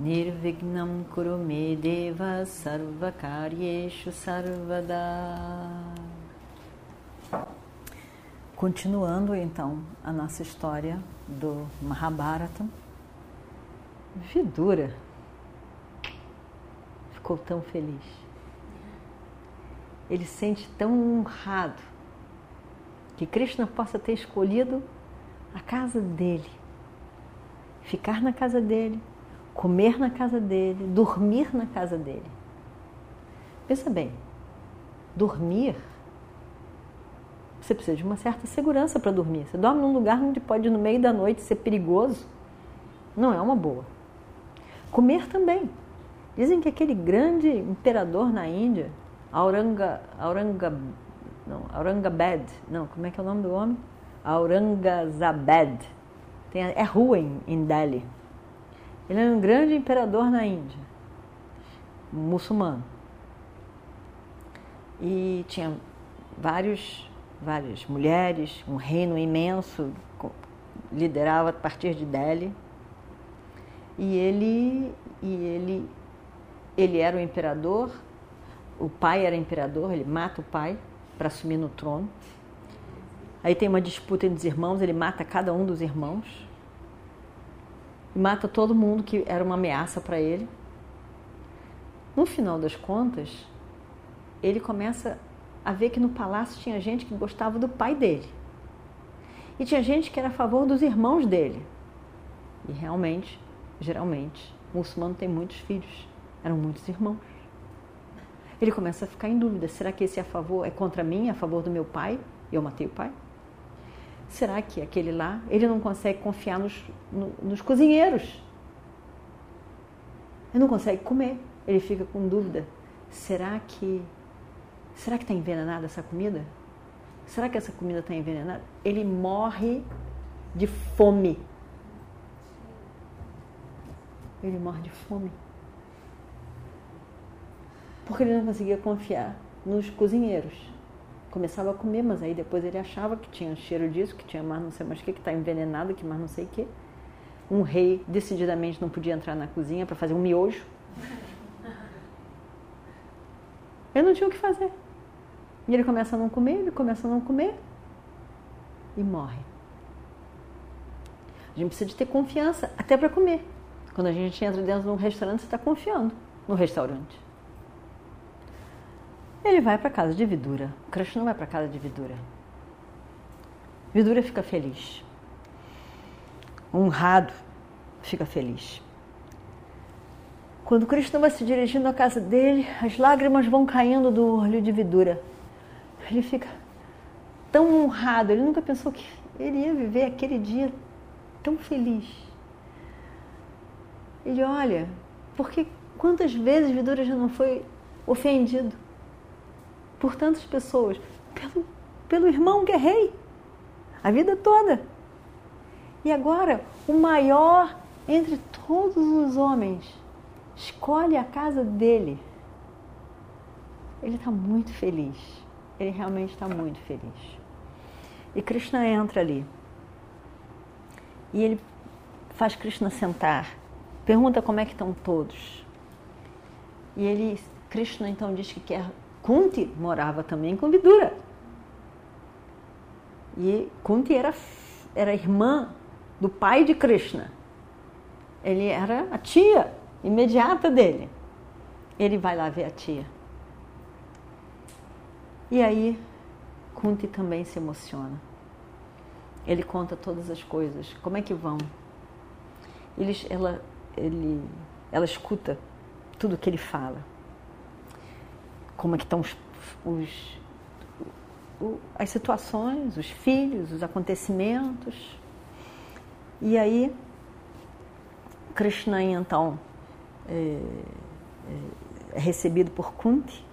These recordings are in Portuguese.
Nirvignam Kurume Deva Sarvakaryeshu Sarvada Continuando então a nossa história do Mahabharata, Vidura ficou tão feliz. Ele sente tão honrado que Krishna possa ter escolhido a casa dele, ficar na casa dele, comer na casa dele, dormir na casa dele. Pensa bem, dormir, você precisa de uma certa segurança para dormir. Você dorme num lugar onde pode no meio da noite ser perigoso, não é uma boa. Comer também. Dizem que aquele grande imperador na Índia, Auranga, Auranga, não, Aurangabad, não, como é que é o nome do homem? Aurangazabad. Tem, é rua em, em Delhi. Ele era um grande imperador na Índia, muçulmano. E tinha vários, várias mulheres, um reino imenso, liderava a partir de Delhi. E ele, e ele, ele era o imperador, o pai era imperador, ele mata o pai para assumir no trono. Aí tem uma disputa entre os irmãos, ele mata cada um dos irmãos. E mata todo mundo que era uma ameaça para ele. No final das contas, ele começa a ver que no palácio tinha gente que gostava do pai dele. E tinha gente que era a favor dos irmãos dele. E realmente, geralmente, o muçulmano tem muitos filhos. Eram muitos irmãos. Ele começa a ficar em dúvida: será que esse é a favor, é contra mim, é a favor do meu pai? Eu matei o pai? Será que aquele lá, ele não consegue confiar nos, no, nos cozinheiros? Ele não consegue comer. Ele fica com dúvida: será que será que está envenenada essa comida? Será que essa comida está envenenada? Ele morre de fome. Ele morre de fome. Porque ele não conseguia confiar nos cozinheiros. Começava a comer, mas aí depois ele achava que tinha cheiro disso, que tinha mais não sei mais o que, que está envenenado, que mais não sei o que. Um rei decididamente não podia entrar na cozinha para fazer um miojo. Ele não tinha o que fazer. E ele começa a não comer, ele começa a não comer e morre. A gente precisa de ter confiança até para comer. Quando a gente entra dentro de um restaurante, você está confiando no restaurante. Ele vai para casa de Vidura. O Krishna não vai para casa de Vidura. Vidura fica feliz. Honrado, fica feliz. Quando Krishna vai se dirigindo à casa dele, as lágrimas vão caindo do olho de Vidura. Ele fica tão honrado, ele nunca pensou que ele ia viver aquele dia tão feliz. Ele olha, porque quantas vezes Vidura já não foi ofendido por tantas pessoas, pelo, pelo irmão que é a vida toda. E agora, o maior entre todos os homens escolhe a casa dele. Ele está muito feliz. Ele realmente está muito feliz. E Krishna entra ali. E ele faz Krishna sentar. Pergunta como é que estão todos. E ele, Krishna então diz que quer. Kunti morava também com Vidura. E Kunti era, era irmã do pai de Krishna. Ele era a tia imediata dele. Ele vai lá ver a tia. E aí, Kunti também se emociona. Ele conta todas as coisas. Como é que vão? Ele, ela, ele, ela escuta tudo que ele fala. Como é que estão os, os, as situações, os filhos, os acontecimentos. E aí, Krishna então é, é, é recebido por Kunti,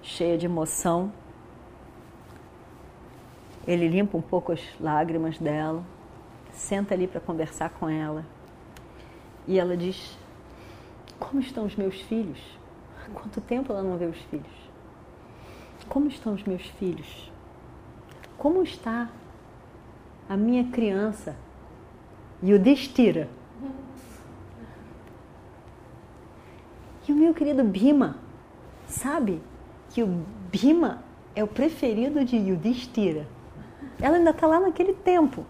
cheia de emoção. Ele limpa um pouco as lágrimas dela, senta ali para conversar com ela. E ela diz: Como estão os meus filhos? Há quanto tempo ela não vê os filhos? Como estão os meus filhos? Como está a minha criança? E o destira. E o meu querido Bima, sabe que o Bima é o preferido de Yudhishthira. Ela ainda está lá naquele tempo,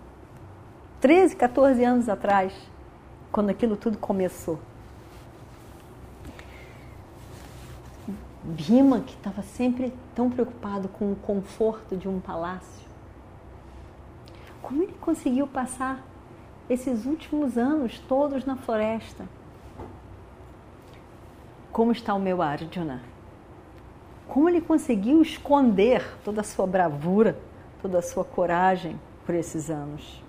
13, 14 anos atrás, quando aquilo tudo começou. Bima, que estava sempre tão preocupado com o conforto de um palácio, como ele conseguiu passar esses últimos anos todos na floresta? Como está o meu Arjuna? Como ele conseguiu esconder toda a sua bravura, toda a sua coragem por esses anos?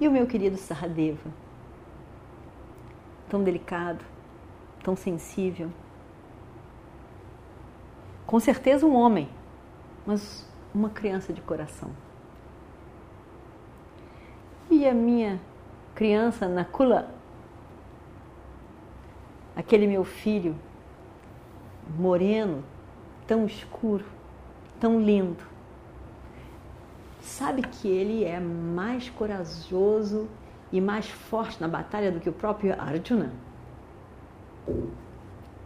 E o meu querido Saradeva? Tão delicado, tão sensível. Com certeza um homem, mas uma criança de coração. E a minha criança Nakula aquele meu filho moreno, tão escuro, tão lindo. Sabe que ele é mais corajoso e mais forte na batalha do que o próprio Arjuna?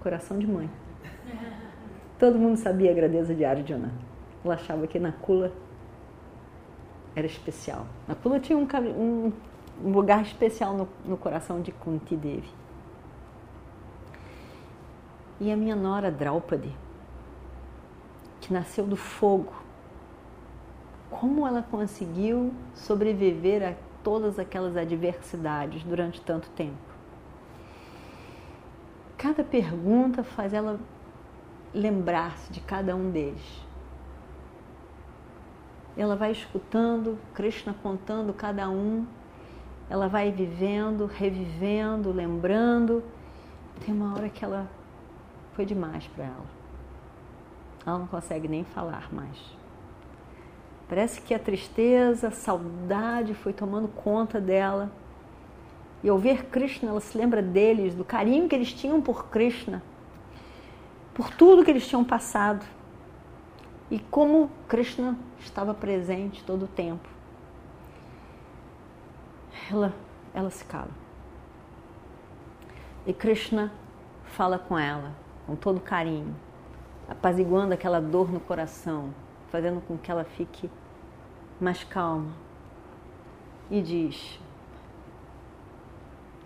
Coração de mãe. Todo mundo sabia a grandeza de Arjuna. Ela achava que Nakula era especial. Nakula tinha um, um lugar especial no, no coração de Kunti Devi e a minha nora Draupadi, que nasceu do fogo. Como ela conseguiu sobreviver a todas aquelas adversidades durante tanto tempo? Cada pergunta faz ela lembrar-se de cada um deles. Ela vai escutando Krishna contando cada um, ela vai vivendo, revivendo, lembrando. Tem uma hora que ela foi demais para ela. Ela não consegue nem falar mais. Parece que a tristeza, a saudade foi tomando conta dela. E ao ver Krishna, ela se lembra deles, do carinho que eles tinham por Krishna, por tudo que eles tinham passado. E como Krishna estava presente todo o tempo. Ela, ela se cala. E Krishna fala com ela com todo carinho, apaziguando aquela dor no coração, fazendo com que ela fique mais calma. E diz: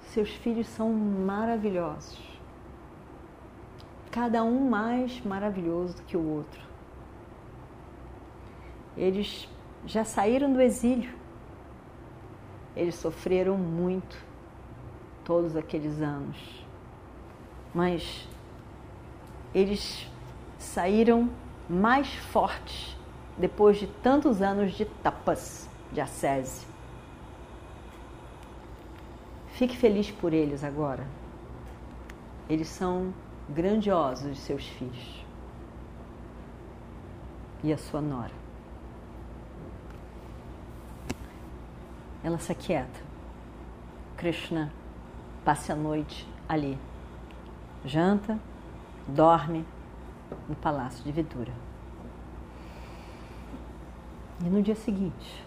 Seus filhos são maravilhosos, cada um mais maravilhoso do que o outro. Eles já saíram do exílio, eles sofreram muito todos aqueles anos, mas eles saíram mais fortes depois de tantos anos de tapas, de ascese. Fique feliz por eles agora. Eles são grandiosos, seus filhos. E a sua nora. Ela se aquieta. Krishna passe a noite ali. Janta, dorme no palácio de Vidura. E no dia seguinte,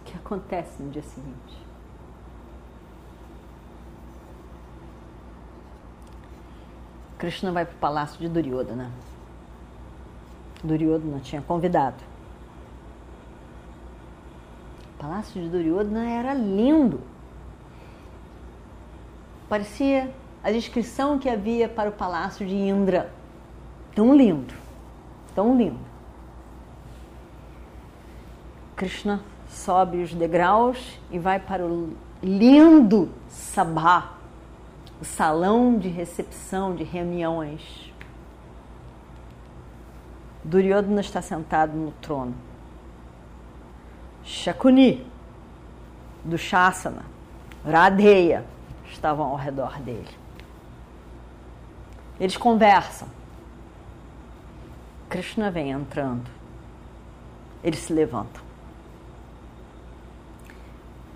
o que acontece no dia seguinte? Krishna vai para o palácio de Duryodhana. Duryodhana tinha convidado. O palácio de Duryodhana era lindo. Parecia a descrição que havia para o palácio de Indra. Tão lindo, tão lindo. Krishna sobe os degraus e vai para o lindo sabá, o salão de recepção, de reuniões. Duryodhana está sentado no trono. Shakuni, do Shasana, Radheya, estavam ao redor dele. Eles conversam. Krishna vem entrando. Eles se levantam.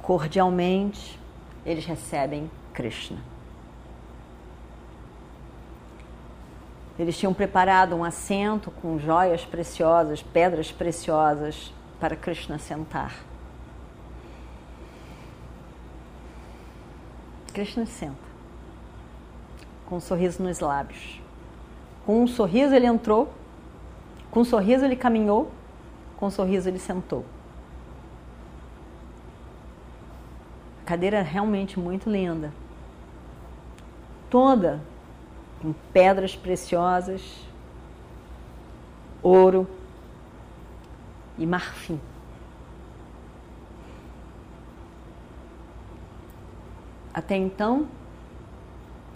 Cordialmente, eles recebem Krishna. Eles tinham preparado um assento com joias preciosas, pedras preciosas para Krishna sentar. Krishna senta, com um sorriso nos lábios. Com um sorriso ele entrou, com um sorriso ele caminhou, com um sorriso ele sentou. A cadeira é realmente muito linda. Toda com pedras preciosas, ouro e marfim. Até então,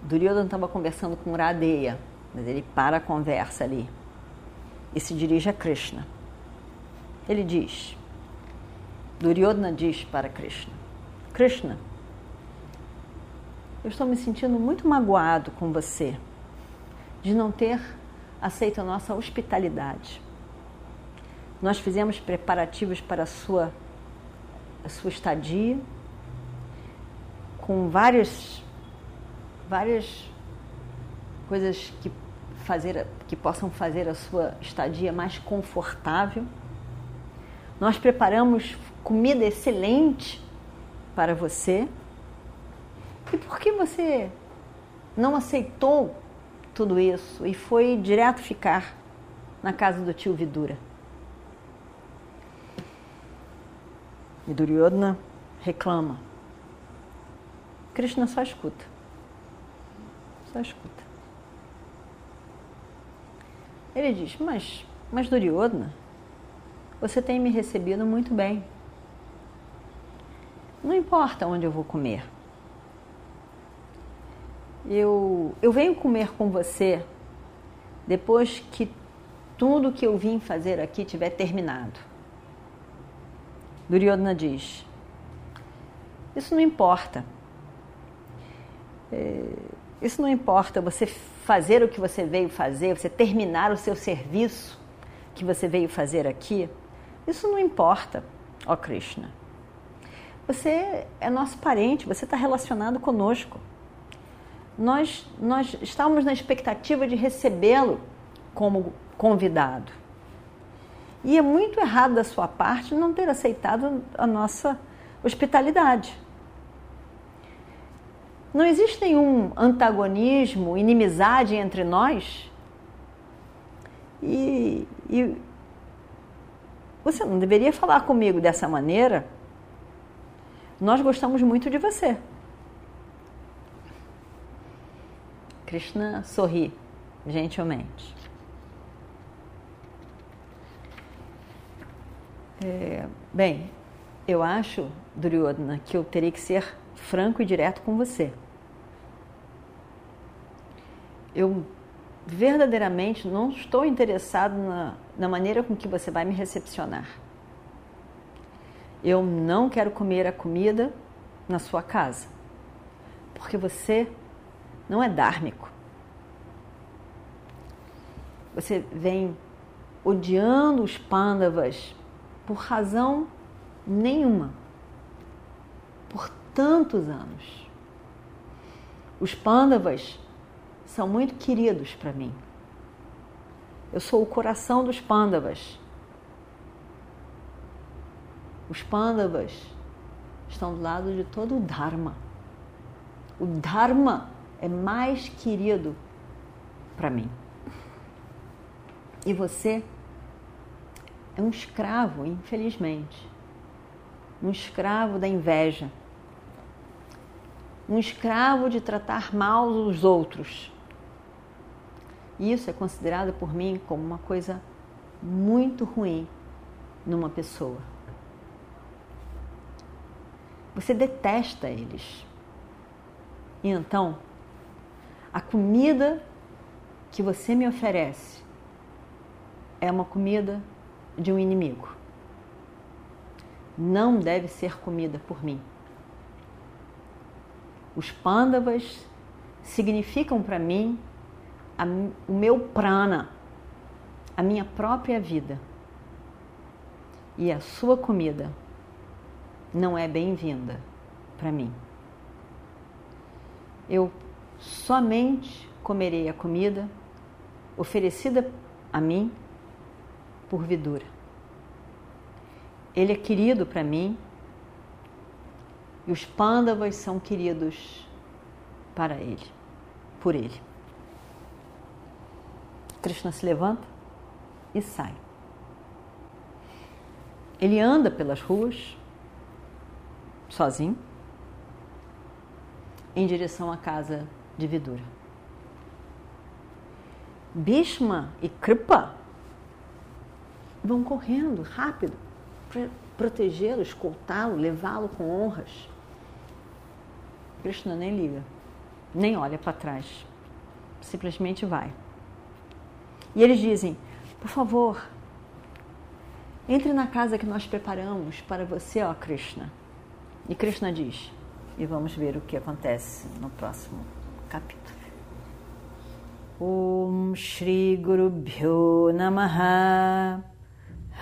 Duryodhana estava conversando com Uradeya, mas ele para a conversa ali e se dirige a Krishna. Ele diz, Duryodhana diz para Krishna, Krishna, eu estou me sentindo muito magoado com você de não ter aceito a nossa hospitalidade. Nós fizemos preparativos para a sua, a sua estadia, com várias, várias coisas que, fazer, que possam fazer a sua estadia mais confortável. Nós preparamos comida excelente para você. E por que você não aceitou tudo isso e foi direto ficar na casa do tio Vidura. E Duryodhana reclama. Krishna só escuta. Só escuta. Ele diz: Mas, mas Duryodhana, você tem me recebido muito bem. Não importa onde eu vou comer eu, eu venho comer com você depois que tudo que eu vim fazer aqui tiver terminado. Duryodhana diz: Isso não importa. É, isso não importa você fazer o que você veio fazer, você terminar o seu serviço que você veio fazer aqui. Isso não importa, ó Krishna. Você é nosso parente, você está relacionado conosco nós, nós estávamos na expectativa de recebê-lo como convidado. E é muito errado da sua parte não ter aceitado a nossa hospitalidade. Não existe nenhum antagonismo, inimizade entre nós. E, e você não deveria falar comigo dessa maneira. Nós gostamos muito de você. Krishna sorri gentilmente. É, bem, eu acho, Duryodhana, que eu teria que ser franco e direto com você. Eu verdadeiramente não estou interessado na, na maneira com que você vai me recepcionar. Eu não quero comer a comida na sua casa, porque você não é dármico. Você vem odiando os pândavas por razão nenhuma, por tantos anos. Os pândavas são muito queridos para mim. Eu sou o coração dos pândavas. Os pândavas estão do lado de todo o Dharma. O Dharma é mais querido para mim. E você é um escravo, infelizmente. Um escravo da inveja. Um escravo de tratar mal os outros. Isso é considerado por mim como uma coisa muito ruim numa pessoa. Você detesta eles. E então, a comida que você me oferece é uma comida de um inimigo. Não deve ser comida por mim. Os pândavas significam para mim a, o meu prana, a minha própria vida e a sua comida não é bem-vinda para mim. Eu somente comerei a comida oferecida a mim por Vidura. Ele é querido para mim e os pândavas são queridos para ele, por ele. Krishna se levanta e sai. Ele anda pelas ruas, sozinho, em direção à casa de Vidura. Bhishma e Kripa vão correndo rápido para protegê-lo, escoltá-lo, levá-lo com honras. Krishna nem liga, nem olha para trás, simplesmente vai. E eles dizem: por favor, entre na casa que nós preparamos para você, ó Krishna. E Krishna diz, e vamos ver o que acontece no próximo capítulo. Om Shri Guru Bhyo Namaha